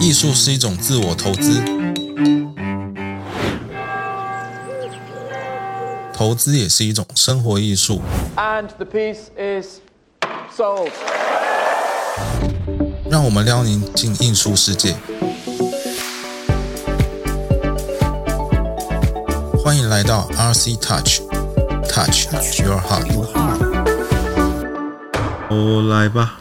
艺术是一种自我投资，投资也是一种生活艺术。And the piece is sold. 让我们撩您进艺术世界。欢迎来到 RC Touch，Touch Your Heart。我，来吧，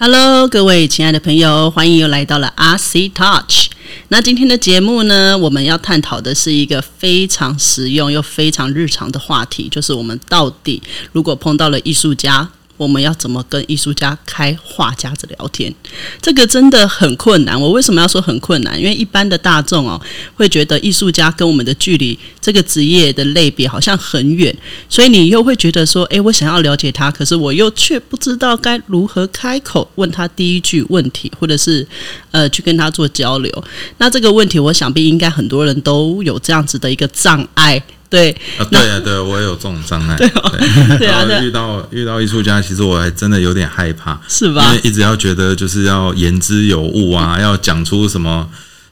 Hello，各位亲爱的朋友，欢迎又来到了 RC Touch。那今天的节目呢，我们要探讨的是一个非常实用又非常日常的话题，就是我们到底如果碰到了艺术家，我们要怎么跟艺术家开话匣子聊天？这个真的很困难。我为什么要说很困难？因为一般的大众哦，会觉得艺术家跟我们的距离，这个职业的类别好像很远，所以你又会觉得说，诶，我想要了解他，可是我又却不知道该如何开口问他第一句问题，或者是呃去跟他做交流。那这个问题，我想必应该很多人都有这样子的一个障碍。对，啊，对啊，对，我也有这种障碍，对对啊对啊然后遇到遇到艺术家，其实我还真的有点害怕，是吧因为一直要觉得就是要言之有物啊，要讲出什么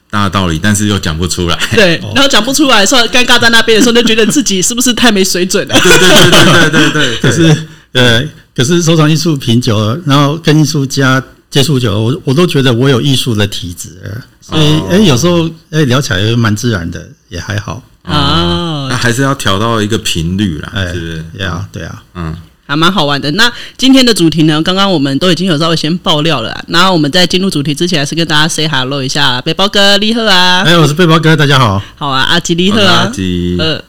大道理，但是又讲不出来。对，然后讲不出来的时候，尴尬在那边的时候，就觉得自己是不是太没水准了？对对对对对对对，可是呃，可是收藏艺术品久了，然后跟艺术家接触久了，我我都觉得我有艺术的体质，所以哦哎、有时候哎、聊起来也蛮自然的，也还好。啊那，还是要调到一个频率啦，哎，是不是？对啊，对啊，嗯，还蛮好玩的。那今天的主题呢？刚刚我们都已经有稍微先爆料了啦，然后我们在进入主题之前，还是跟大家 say hello 一下，背包哥立贺啊，哎，我是背包哥，大家好。好啊，阿吉立贺啊阿吉，呃，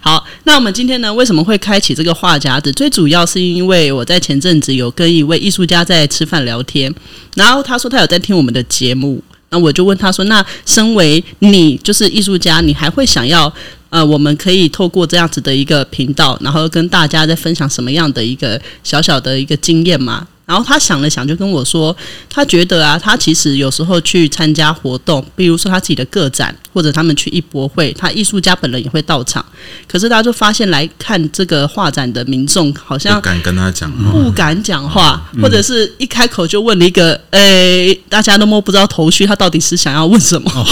好，那我们今天呢，为什么会开启这个话匣子？最主要是因为我在前阵子有跟一位艺术家在吃饭聊天，然后他说他有在听我们的节目，那我就问他说，那身为你就是艺术家，你还会想要呃，我们可以透过这样子的一个频道，然后跟大家在分享什么样的一个小小的一个经验吗？然后他想了想，就跟我说，他觉得啊，他其实有时候去参加活动，比如说他自己的个展，或者他们去艺博会，他艺术家本人也会到场。可是大家就发现来看这个画展的民众，好像不敢跟他讲话。不敢讲话，或者是一开口就问了一个，诶、大家都摸不着头绪，他到底是想要问什么？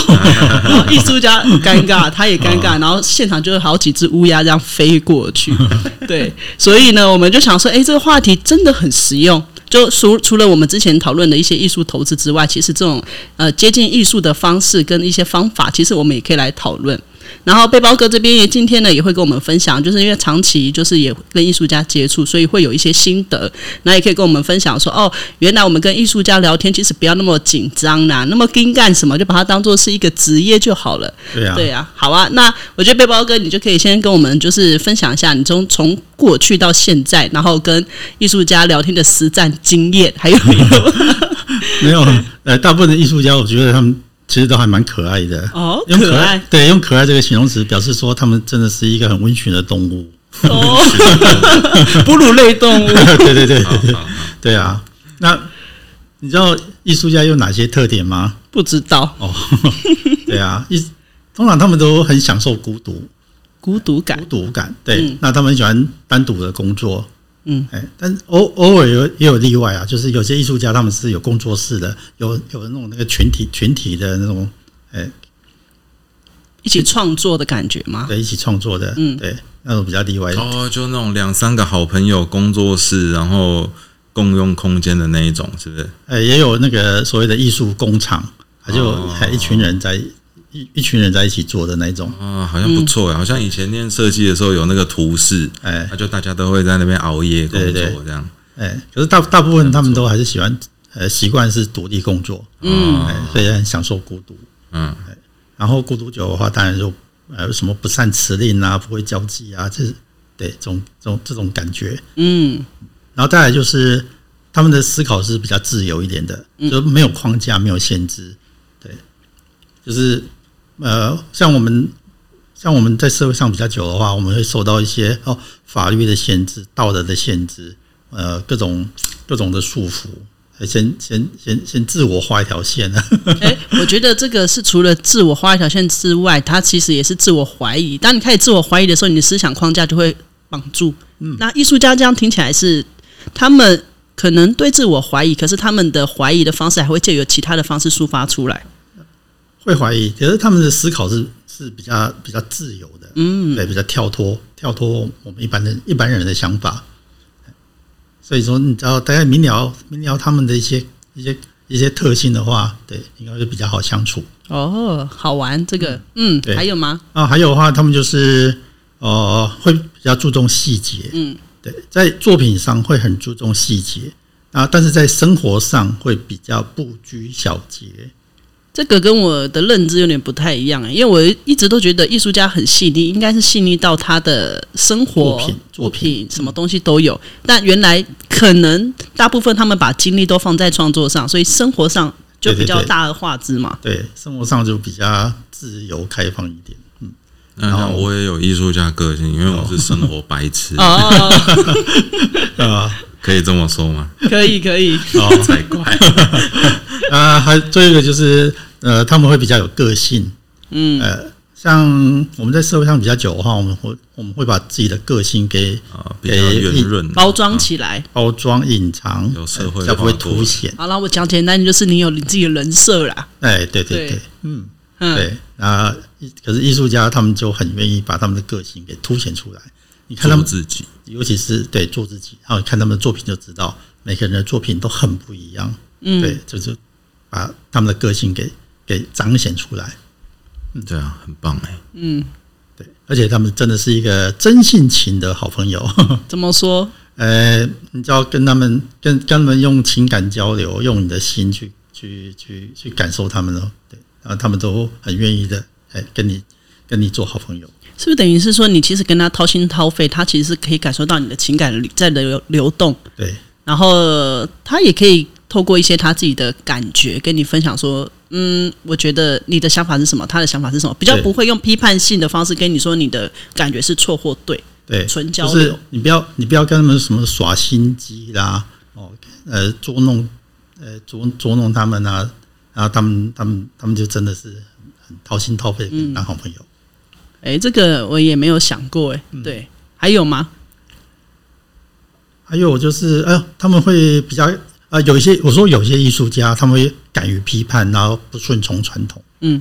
艺术家很尴尬，他也尴尬，然后现场就有好几只乌鸦这样飞过去。对，所以呢，我们就想说，诶，这个话题真的很实用。就除除了我们之前讨论的一些艺术投资之外，其实这种呃接近艺术的方式跟一些方法，其实我们也可以来讨论。然后背包哥这边也今天呢也会跟我们分享，就是因为长期就是也跟艺术家接触，所以会有一些心得，那也可以跟我们分享说，哦，原来我们跟艺术家聊天其实不要那么紧张啦，那么跟干什么，就把它当做是一个职业就好了。对啊，对啊，好啊，那我觉得背包哥你就可以先跟我们就是分享一下你从从过去到现在，然后跟艺术家聊天的实战经验，还有没有？没有呃，大部分的艺术家，我觉得他们其实都还蛮可爱的。哦，用可爱对，用可爱这个形容词表示说他们真的是一个很温驯的动物。哦，哺乳类动物。对对对好对啊。那你知道艺术家有哪些特点吗？不知道哦，对啊，一通常他们都很享受孤独，孤独感孤，独感。对，嗯那他们喜欢单独的工作。嗯，哎，但偶偶尔有也有例外啊，就是有些艺术家他们是有工作室的，有有那种那个群体群体的那种，哎，一起创作的感觉吗？对，一起创作的，嗯对，那种比较例外。哦，就那种两三个好朋友工作室，然后共用空间的那一种，是不是？哎，也有那个所谓的艺术工厂，他就哦还一群人在一一群人在一起做的那种，啊，好像不错哎，好像以前念设计的时候有那个图示，哎。那就大家都会在那边熬夜工作这样。哎，可是大大部分他们都还是喜欢呃习惯是独立工作，嗯。哎，所以很享受孤独。嗯，然后孤独久的话，当然就呃什么不善辞令啊，不会交际啊，这是对这种这种这种感觉。嗯。然后再来就是他们的思考是比较自由一点的，就没有框架，没有限制。对，就是呃，像我们像我们在社会上比较久的话，我们会受到一些哦法律的限制、道德的限制，呃，各种各种的束缚。先先先先自我画一条线啊，哎、我觉得这个是除了自我画一条线之外，它其实也是自我怀疑。当你开始自我怀疑的时候，你的思想框架就会绑住。那艺术家这样听起来是他们可能对自我怀疑，可是他们的怀疑的方式还会借由其他的方式抒发出来。会怀疑，可是他们的思考是是比较比较自由的，嗯，对，比较跳脱跳脱我们一般的一般人的想法。所以说，你知道大概明了明了他们的一些一些一些特性的话，对，应该是比较好相处。哦，好玩这个，嗯，对还有吗？啊，还有的话，他们就是呃，会比较注重细节，嗯，对，在作品上会很注重细节啊，但是在生活上会比较不拘小节。这个跟我的认知有点不太一样，因为我一直都觉得艺术家很细腻，应该是细腻到他的生活作品作品什么东西都有。但原来可能大部分他们把精力都放在创作上，所以生活上就比较大而化之嘛。对，生活上就比较自由开放一点。嗯，然后我也有艺术家个性，因为我是生活白痴，哦，啊可以这么说吗？可以可以，哦才怪！啊，还最后一个就是呃，他们会比较有个性。嗯，呃，像我们在社会上比较久的话，我们会我们会把自己的个性给啊，比较圆润，包装起来。包装隐藏，有社会呃才不会凸显。好了，我讲简单点，就是你有你自己的人设啦。哎，对对对对，嗯，嗯，对。那可是艺术家他们就很愿意把他们的个性给凸显出来。你看他们，自己。尤其是对做自己，然后看他们的作品就知道，每个人的作品都很不一样。嗯，对，就是把他们的个性给给彰显出来。嗯对啊，很棒哎。嗯，对，而且他们真的是一个真性情的好朋友。怎么说？呃，你就要跟他们跟跟他们用情感交流，用你的心去去去去感受他们哦。对，然后他们都很愿意的，哎，跟你跟你做好朋友。是不是等于是说，你其实跟他掏心掏肺，他其实是可以感受到你的情感在流流动，对。然后他也可以透过一些他自己的感觉跟你分享说，嗯，我觉得你的想法是什么，他的想法是什么，比较不会用批判性的方式跟你说你的感觉是错或对，对，纯交流。就是你不要你不要跟他们什么耍心机啦，哦，呃，捉弄呃捉捉弄他们啊，然后他们他们他们就真的是很掏心掏肺的跟你当好朋友。诶，这个我也没有想过，诶，嗯。对，还有吗？还有就是，呃，他们会比较呃，有一些我说有一些艺术家，他们会敢于批判，然后不顺从传统。嗯，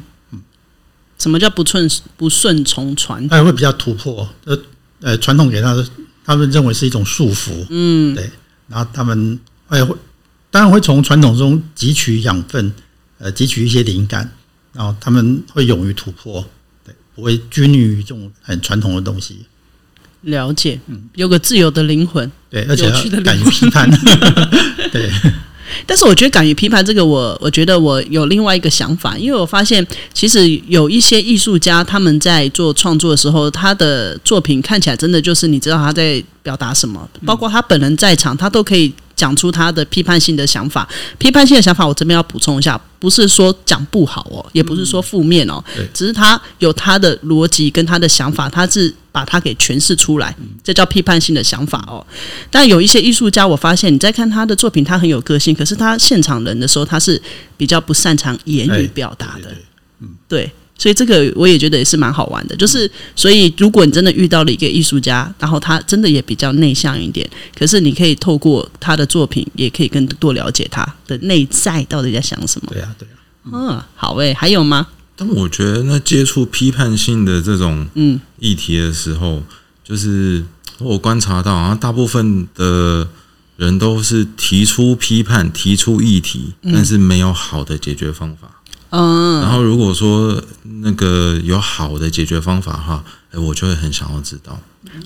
什么叫不顺不顺从传？他也会比较突破，呃呃，传统给他的，他们认为是一种束缚，嗯，对，然后他们会会当然会从传统中汲取养分，呃，汲取一些灵感，然后他们会勇于突破，对，不会拘泥于这种很传统的东西，了解，嗯。有个自由的灵魂。对，而且要敢于批判，对，但是我觉得敢于批判这个我，我觉得我有另外一个想法，因为我发现其实有一些艺术家他们在做创作的时候，他的作品看起来真的就是你知道他在表达什么，包括他本人在场，他都可以讲出他的批判性的想法。批判性的想法，我这边要补充一下，不是说讲不好哦，也不是说负面哦对，只是他有他的逻辑跟他的想法，他是把它给诠释出来，这叫批判性的想法哦。但有一些艺术家，我发现你在看他的作品，他很有个性，可是他现场人的时候，他是比较不擅长言语表达的。对对对，所以这个我也觉得也是蛮好玩的。就是，所以如果你真的遇到了一个艺术家，然后他真的也比较内向一点，可是你可以透过他的作品，也可以更多了解他的内在到底在想什么。对啊，对啊，嗯，好诶、还有吗？但我觉得那接触批判性的这种嗯议题的时候，就是我观察到，好像大部分的人都是提出批判、提出议题，但是没有好的解决方法。嗯，然后如果说那个有好的解决方法哈，我就会很想要知道。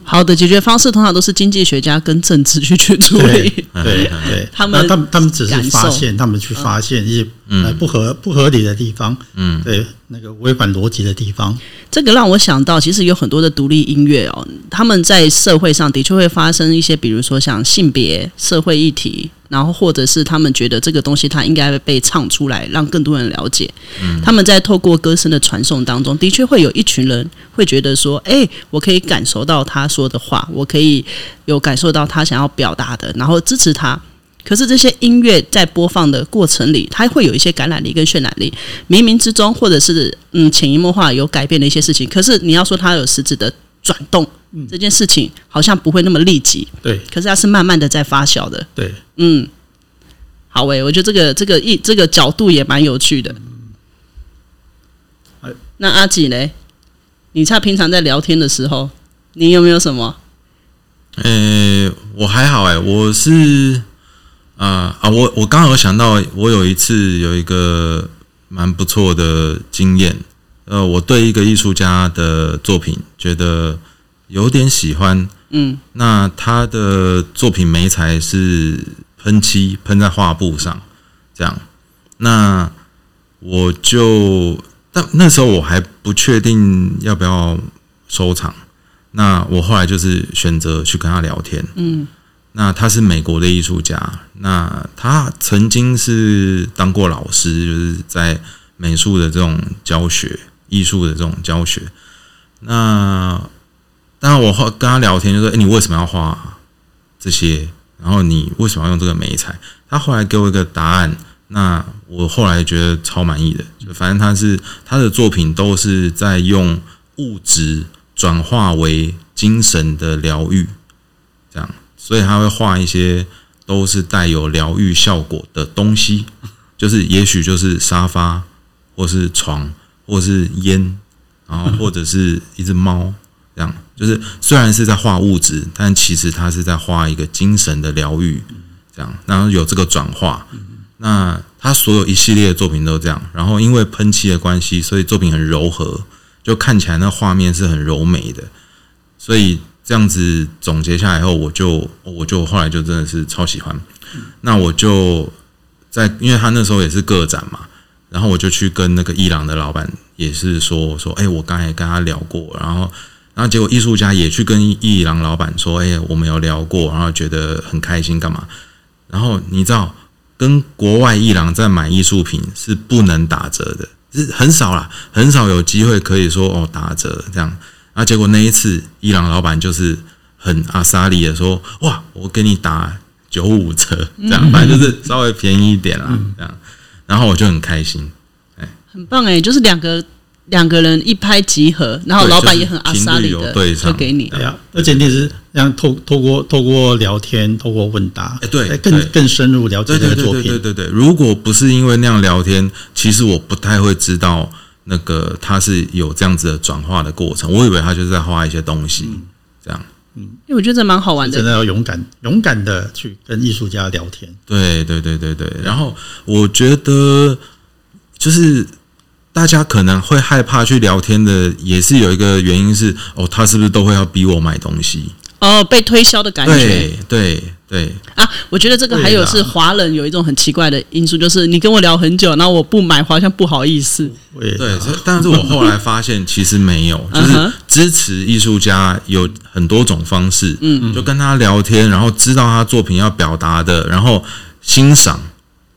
好的解决方式通常都是经济学家跟政治去去处对理。对 对，他们他们他们只是发现，他们去发现一些呃不合不合理的地方，嗯，对那个违反逻辑的地方，这个让我想到，其实有很多的独立音乐哦，他们在社会上的确会发生一些，比如说像性别、社会议题，然后或者是他们觉得这个东西它应该被唱出来，让更多人了解。嗯他们在透过歌声的传送当中，的确会有一群人会觉得说：“哎，我可以感受到他说的话，我可以有感受到他想要表达的，然后支持他。”可是这些音乐在播放的过程里，它会有一些感染力跟渲染力，冥冥之中或者是嗯潜移默化有改变的一些事情。可是你要说它有实质的转动，这件事情好像不会那么立即，对可是它是慢慢的在发酵的。对，嗯，好诶、我觉得这个这个一这个角度也蛮有趣的。那阿吉嘞，你他平常在聊天的时候，你有没有什么？诶、我还好诶、我是啊啊，我我刚好有想到，我有一次有一个蛮不错的经验，呃，我对一个艺术家的作品觉得有点喜欢，嗯，那他的作品媒材是喷漆喷在画布上，这样，那我就，但那时候我还不确定要不要收藏，那我后来就是选择去跟他聊天，嗯，那他是美国的艺术家，那他曾经是当过老师，就是在美术的这种教学、艺术的这种教学，那当然我后跟他聊天就说：“哎、你为什么要画这些？然后你为什么要用这个媒材？”他后来给我一个答案，那我后来觉得超满意的。就反正他是他的作品都是在用物质转化为精神的疗愈，这样，所以他会画一些都是带有疗愈效果的东西，就是也许就是沙发，或是床，或是烟，然后或者是一只猫，这样，就是虽然是在画物质，但其实他是在画一个精神的疗愈，这样，然后有这个转化。那他所有一系列的作品都这样，然后因为喷漆的关系，所以作品很柔和，就看起来那画面是很柔美的。所以这样子总结下来后，我就我就后来就真的是超喜欢。那我就在，因为他那时候也是个展嘛，然后我就去跟那个伊朗的老板也是说我说，哎、我刚才跟他聊过，然后然后结果艺术家也去跟伊朗老板说，哎、我们有聊过，然后觉得很开心，干嘛？然后你知道，跟国外伊朗在买艺术品是不能打折的，是很少啦，很少有机会可以说哦打折这样。啊结果那一次，伊朗老板就是很阿莎利的说，哇，我给你打九五折，这样，反正就是稍微便宜一点啦，这样。然后我就很开心，哎很棒诶、就是两个两个人一拍即合，然后老板也很阿萨里的，对就给你。对呀、而且你是这样透透过透过聊天，透过问答，哎对更更深入了解这个作品。对对对对。如果不是因为那样聊天，其实我不太会知道那个他是有这样子的转化的过程。我以为他就是在画一些东西，这样。嗯因为我觉得这蛮好玩的。真的要勇敢勇敢的去跟艺术家聊天。对对对对对。然后我觉得就是。大家可能会害怕去聊天的，也是有一个原因是哦，他是不是都会要逼我买东西？哦，被推销的感觉对对对，啊！我觉得这个还有是华人有一种很奇怪的因素，就是你跟我聊很久，然后我不买，好像不好意思。对，但是我后来发现其实没有，就是支持艺术家有很多种方式，嗯，就跟他聊天，然后知道他作品要表达的，然后欣赏，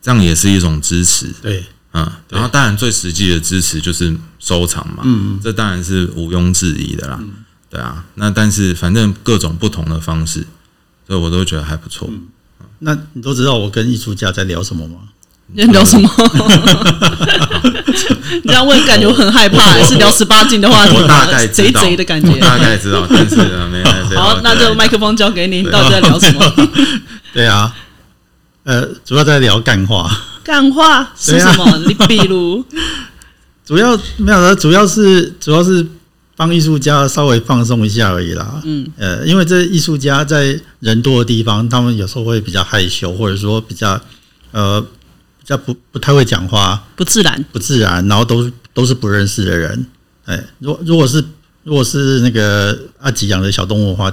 这样也是一种支持，对嗯，然后当然最实际的支持就是收藏嘛，嗯，这当然是毋庸置疑的啦，对啊，那但是反正各种不同的方式，所以我都觉得还不错，那你都知道我跟艺术家在聊什么吗？你 在聊什么？你这样问，感觉我很害怕。是聊十八禁的话题我大吗？概贼贼的感觉。大概知道，但是呃没有好，那就麦克风交给你，你到底在聊什么？对啊，呃，主要在聊干话，干话是什么？你比如，主要没有的，主要是主要是帮艺术家稍微放松一下而已啦。嗯，呃，因为这艺术家在人多的地方，他们有时候会比较害羞，或者说比较呃比较不不太会讲话，不自然。不自然，然后都都是不认识的人。哎，如果如果是如果是那个阿吉养的小动物的话，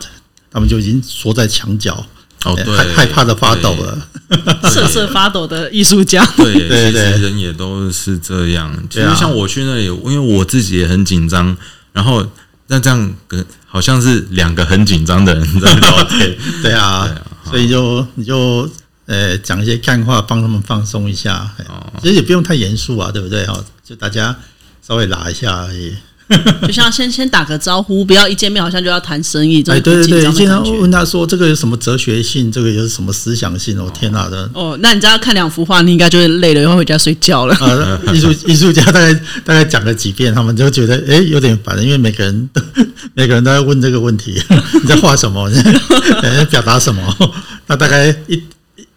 他们就已经缩在墙角，哦对，哎害害怕的发抖了。瑟瑟发抖的艺术家，对，对其实对人也都是这样。其实像我去那里，因为我自己也很紧张，然后那这样跟好像是两个很紧张的人在聊天。对啊，所以就你就呃讲一些干话，帮他们放松一下。其实也不用太严肃啊，对不对？哈，就大家稍微拉一下而已。就像先先打个招呼，不要一见面好像就要谈生意，这哎，对对对，经常。问他说这个有什么哲学性，这个有什么思想性？哦，天哪的！哦，那你知道看两幅画，你应该就会累了，要回家睡觉了。啊，艺术艺术家大概大概讲了几遍，他们就觉得哎有点烦，因为每个人都 每个人都在问这个问题，你在画什么？你在表达什么？那大概一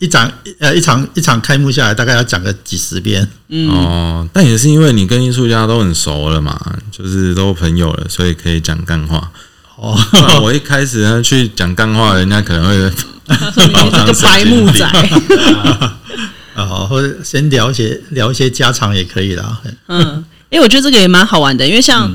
一场呃一场一场开幕下来，大概要讲个几十遍。哦，但也是因为你跟艺术家都很熟了嘛，就是都朋友了，所以可以讲干话。哦，我一开始呢去讲干话，人家可能会你是个白木仔，啊，或者先聊一些聊一些家常也可以啦。嗯，因为我觉得这个也蛮好玩的，因为像、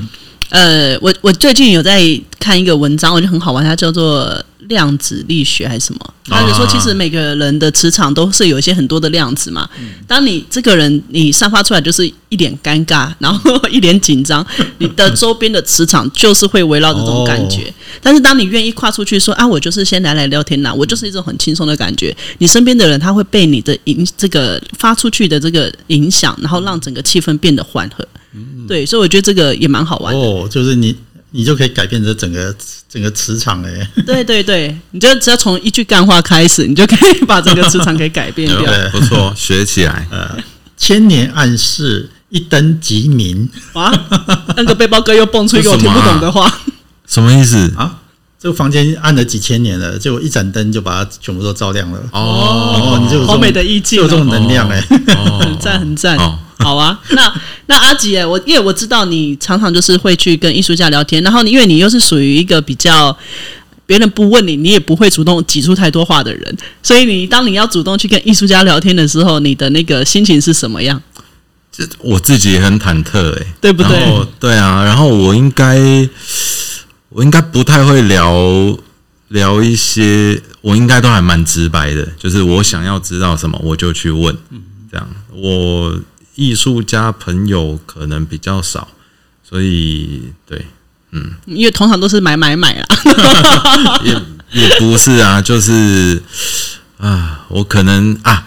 呃，我我最近有在看一个文章，我觉得很好玩，它叫做量子力学还是什么？他就说，其实每个人的磁场都是有一些很多的量子嘛。当你这个人你散发出来就是一脸尴尬，然后一脸紧张，你的周边的磁场就是会围绕这种感觉。但是当你愿意跨出去说啊，我就是先来来聊天啦，我就是一种很轻松的感觉，你身边的人他会被你的影这个发出去的这个影响，然后让整个气氛变得缓和。对，所以我觉得这个也蛮好玩的。哦，就是你你就可以改变这整个整个磁场哎。对对对，你就只要从一句干话开始，你就可以把整个磁场给改变掉。对不错，学起来。千年暗示，一灯即明哇，那个背包哥又蹦出一个我听不懂的话。什么意思？啊！这个房间暗了几千年了，结果一盏灯就把它全部都照亮了。哦哦，你就有好美的意境哦就有这种能量哎。哦 很赞很赞哦，好啊。那那阿吉，我因为我知道你常常就是会去跟艺术家聊天，然后你因为你又是属于一个比较别人不问你，你也不会主动挤出太多话的人，所以你当你要主动去跟艺术家聊天的时候，你的那个心情是什么样？这我自己也很忐忑哎、对不对对啊，然后我应该我应该不太会聊聊一些，我应该都还蛮直白的，就是我想要知道什么我就去问，这样。我艺术家朋友可能比较少，所以对，嗯。因为通常都是买买买啦。也也不是啊，就是啊，我可能啊，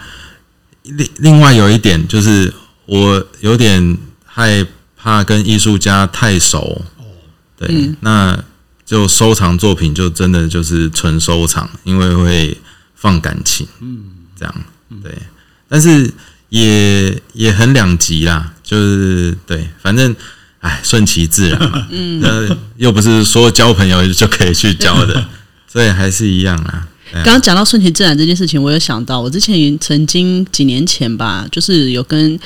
另另外有一点就是我有点害怕跟艺术家太熟，对，那就收藏作品就真的就是纯收藏，因为会放感情，嗯，这样对，但是也也很两极啦，就是对，反正。哎，顺其自然嘛，嗯，那又不是说交朋友就可以去交的，所以还是一样啦。刚刚讲到顺其自然这件事情，我有想到，我之前也曾经几年前吧，就是有跟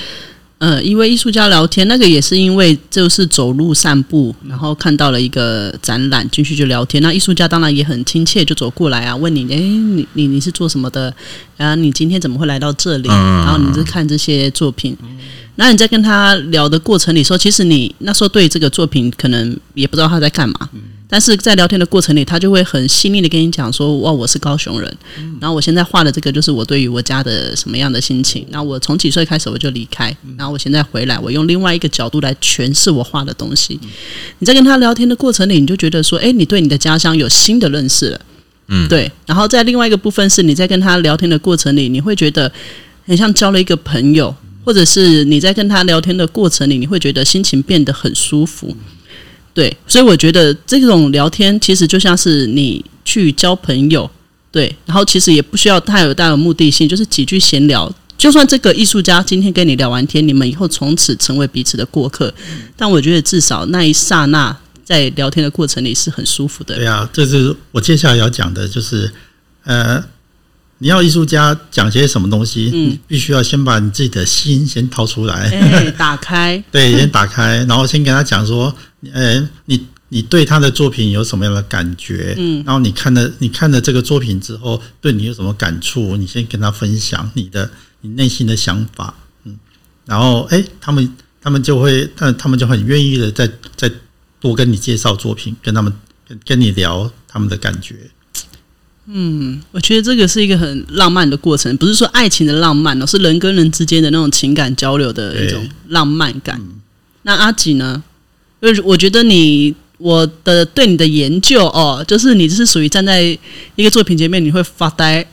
嗯一位艺术家聊天，那个也是因为就是走路散步，然后看到了一个展览，进去就聊天。那艺术家当然也很亲切，就走过来啊，问你，哎，你你你是做什么的？啊，你今天怎么会来到这里？嗯然后你是看这些作品。那你在跟他聊的过程里说，其实你那时候对这个作品可能也不知道他在干嘛，但是在聊天的过程里，他就会很细腻的跟你讲说，哇，我是高雄人，然后我现在画的这个就是我对于我家的什么样的心情。那我从几岁开始我就离开，然后我现在回来，我用另外一个角度来诠释我画的东西。你在跟他聊天的过程里，你就觉得说，哎，你对你的家乡有新的认识了。嗯对。然后在另外一个部分是，你在跟他聊天的过程里，你会觉得很像交了一个朋友，或者是你在跟他聊天的过程里，你会觉得心情变得很舒服。对，所以我觉得这种聊天其实就像是你去交朋友，对，然后其实也不需要太有大的目的性，就是几句闲聊。就算这个艺术家今天跟你聊完天，你们以后从此成为彼此的过客，但我觉得至少那一刹那在聊天的过程里是很舒服的。对啊，这是我接下来要讲的，就是呃，你要艺术家讲些什么东西，嗯你必须要先把你自己的心先掏出来，哎，打开，对，先打开，然后先跟他讲说，呃，你你对他的作品有什么样的感觉？嗯，然后你看了你看了这个作品之后，对你有什么感触？你先跟他分享你的你内心的想法，嗯，然后哎，他们他们就会，但他们就很愿意的再再多跟你介绍作品，跟他们跟跟你聊他们的感觉。嗯我觉得这个是一个很浪漫的过程，不是说爱情的浪漫哦，是人跟人之间的那种情感交流的一种浪漫感。那阿吉呢？因为我觉得你我的对你的研究哦，就是你是属于站在一个作品前面你会发呆，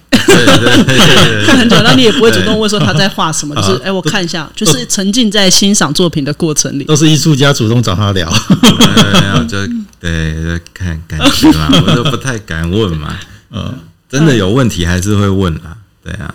看很久，那你也不会主动问说他在画什么，就是啊哎，我看一下，就是沉浸在欣赏作品的过程里。都是艺术家主动找他聊。对，然后就对就看感觉嘛，我就不太敢问嘛。嗯，真的有问题还是会问啦。对啊，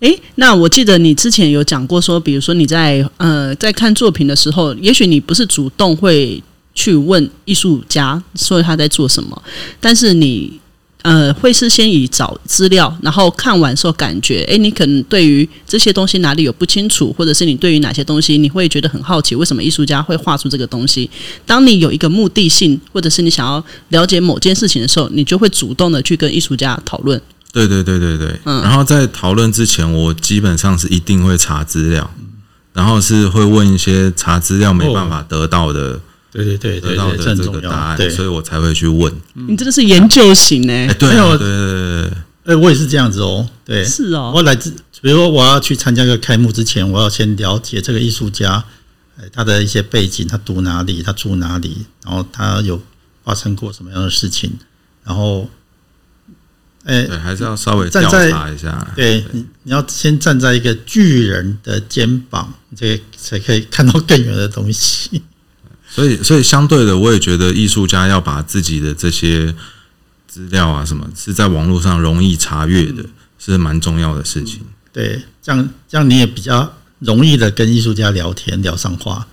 诶，那我记得你之前有讲过说，比如说你在呃在看作品的时候，也许你不是主动会去问艺术家说他在做什么，但是你呃会是先以找资料，然后看完之后感觉，诶，你可能对于这些东西哪里有不清楚，或者是你对于哪些东西你会觉得很好奇，为什么艺术家会画出这个东西？当你有一个目的性，或者是你想要了解某件事情的时候，你就会主动的去跟艺术家讨论。对对对对对。嗯然后在讨论之前，我基本上是一定会查资料，然后是会问一些查资料没办法得到的、对对对对对，得到的这。个答案，所以我才会去问。你真的是研究型呢、哎，对对对对对对，哎，我也是这样子哦。对，是哦我来自，比如说我要去参加一个开幕之前，我要先了解这个艺术家，哎，他的一些背景，他读哪里，他住哪里，然后他有发生过什么样的事情，然后，哎，对，还是要稍微调站在查一下。对你，你要先站在一个巨人的肩膀，这才可以看到更远的东西。所以，所以相对的，我也觉得艺术家要把自己的这些资料啊，什么是在网络上容易查阅的，是蛮重要的事情。对，这样这样你也比较容易的跟艺术家聊天聊上话。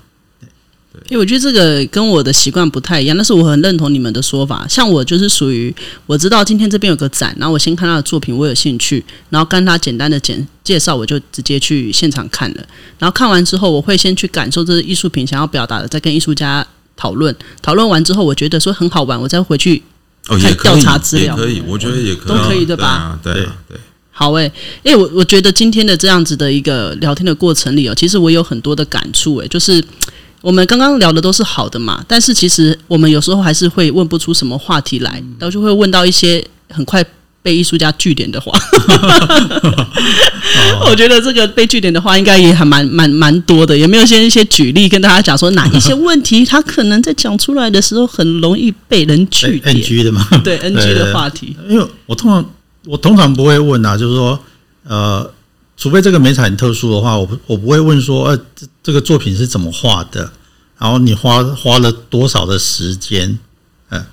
因为我觉得这个跟我的习惯不太一样，但是我很认同你们的说法。像我就是属于我知道今天这边有个展，然后我先看他的作品，我有兴趣，然后跟他简单的简介绍，我就直接去现场看了。然后看完之后，我会先去感受这是艺术品想要表达的，再跟艺术家讨论。讨论完之后，我觉得说很好玩，我再回去哦，调查资料也可以，我觉得也可以，都可以对吧啊？对啊，对。好诶、因为我我觉得今天的这样子的一个聊天的过程里哦，其实我有很多的感触诶、就是我们刚刚聊的都是好的嘛，但是其实我们有时候还是会问不出什么话题来，然后就会问到一些很快被艺术家据点的话。我觉得这个被据点的话，应该也还蛮蛮蛮多的。有没有先一些举例跟大家讲说哪一些问题，他可能在讲出来的时候很容易被人据点？NG 的嘛，对 NG 的话题，因为我通常我通常不会问啊，就是说，呃，除非这个美彩很特殊的话，我不我不会问说，呃，这这个作品是怎么画的，然后你花花了多少的时间，嗯、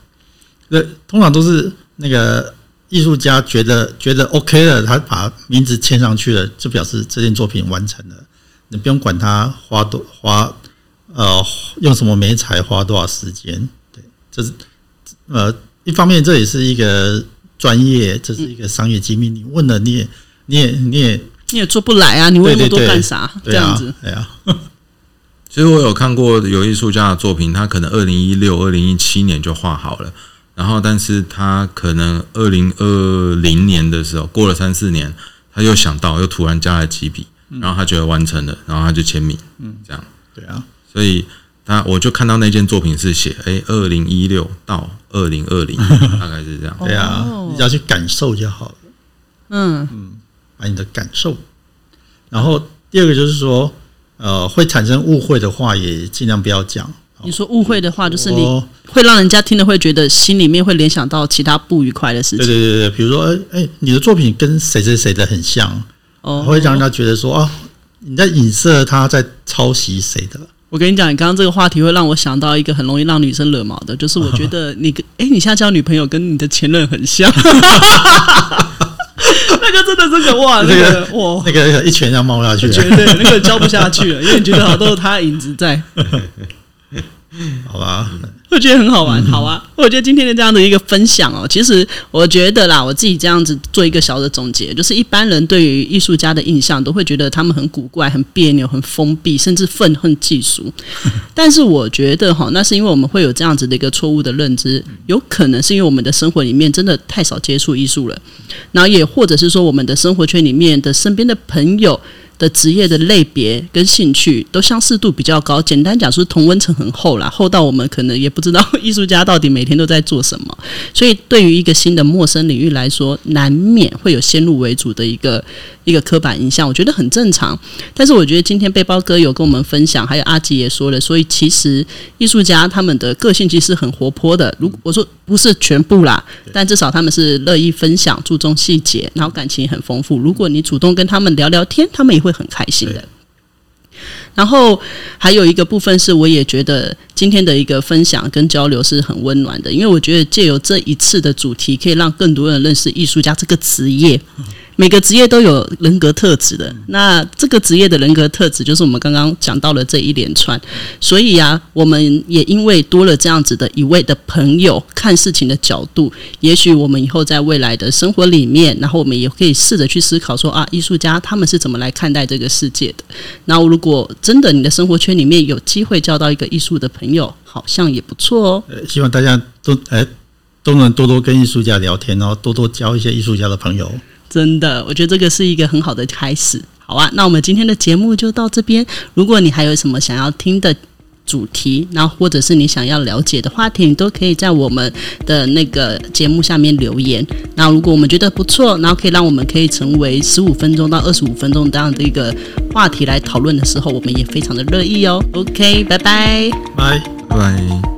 那通常都是那个艺术家觉得觉得 OK 了，他把名字签上去了，就表示这件作品完成了，你不用管他花多花呃用什么美彩花多少时间，对，这是呃一方面这也是一个专业，这是一个商业机密，你问了你也你也你也做不来啊，你问那么多干啥？这样子，，对啊，其实我有看过有艺术家的作品，他可能二零一六、二零一七年就画好了，然后但是他可能二零二零年的时候，过了三四年，他又想到，又突然加了几笔，然后他觉得完成了，然后他就签名，嗯，这样，对啊，所以他我就看到那件作品是写，哎，二零一六到二零二零，大概是这样。对啊，哦。你只要去感受就好了。嗯，把你的感受。然后第二个就是说，呃，会产生误会的话，也尽量不要讲。你说误会的话，就是你哦会让人家听了会觉得心里面会联想到其他不愉快的事情。对对对，比如说，哎、哎，你的作品跟谁谁谁的很像，哦，会让人家觉得说啊，你在影射他在抄袭谁的。我跟你讲，你刚刚这个话题会让我想到一个很容易让女生惹毛的，就是我觉得你跟 哎、你现在交女朋友跟你的前任很像，那个真的是个哇，那 那个个哇，那个一拳要冒下去了，绝对那个教不下去了，因为你觉得好像都是他的影子在。好吧？我觉得很好玩，好啊！我觉得今天的这样的一个分享哦，其实我觉得啦，我自己这样子做一个小的总结，就是一般人对于艺术家的印象都会觉得他们很古怪、很别扭、很封闭，甚至愤恨技术。但是我觉得哈，那是因为我们会有这样子的一个错误的认知，有可能是因为我们的生活里面真的太少接触艺术了，然后也或者是说我们的生活圈里面的身边的朋友。的职业的类别跟兴趣都相似度比较高，简单讲，就是同温层很厚啦，厚到我们可能也不知道艺术家到底每天都在做什么。所以，对于一个新的陌生领域来说，难免会有先入为主的一个一个刻板印象，我觉得很正常。但是我觉得今天背包哥有跟我们分享，还有阿吉也说了，所以其实艺术家他们的个性其实很活泼的。如我说不是全部啦，但至少他们是乐意分享、注重细节，然后感情很丰富。如果你主动跟他们聊聊天，他们也会很开心的。然后还有一个部分是，我也觉得今天的一个分享跟交流是很温暖的，因为我觉得借由这一次的主题，可以让更多人认识艺术家这个职业。每个职业都有人格特质的，那这个职业的人格特质就是我们刚刚讲到了这一连串。所以啊，我们也因为多了这样子的一位的朋友看事情的角度，也许我们以后在未来的生活里面，然后我们也可以试着去思考说啊，艺术家他们是怎么来看待这个世界的。那如果真的你的生活圈里面有机会交到一个艺术的朋友，好像也不错哦。希望大家都哎都能多多跟艺术家聊天，然后多多交一些艺术家的朋友。真的，我觉得这个是一个很好的开始。好啊，那我们今天的节目就到这边。如果你还有什么想要听的主题，然后或者是你想要了解的话题，你都可以在我们的那个节目下面留言。那如果我们觉得不错，然后可以让我们可以成为十五分钟到二十五分钟这样的一个话题来讨论的时候，我们也非常的乐意哦。OK，拜拜，拜拜。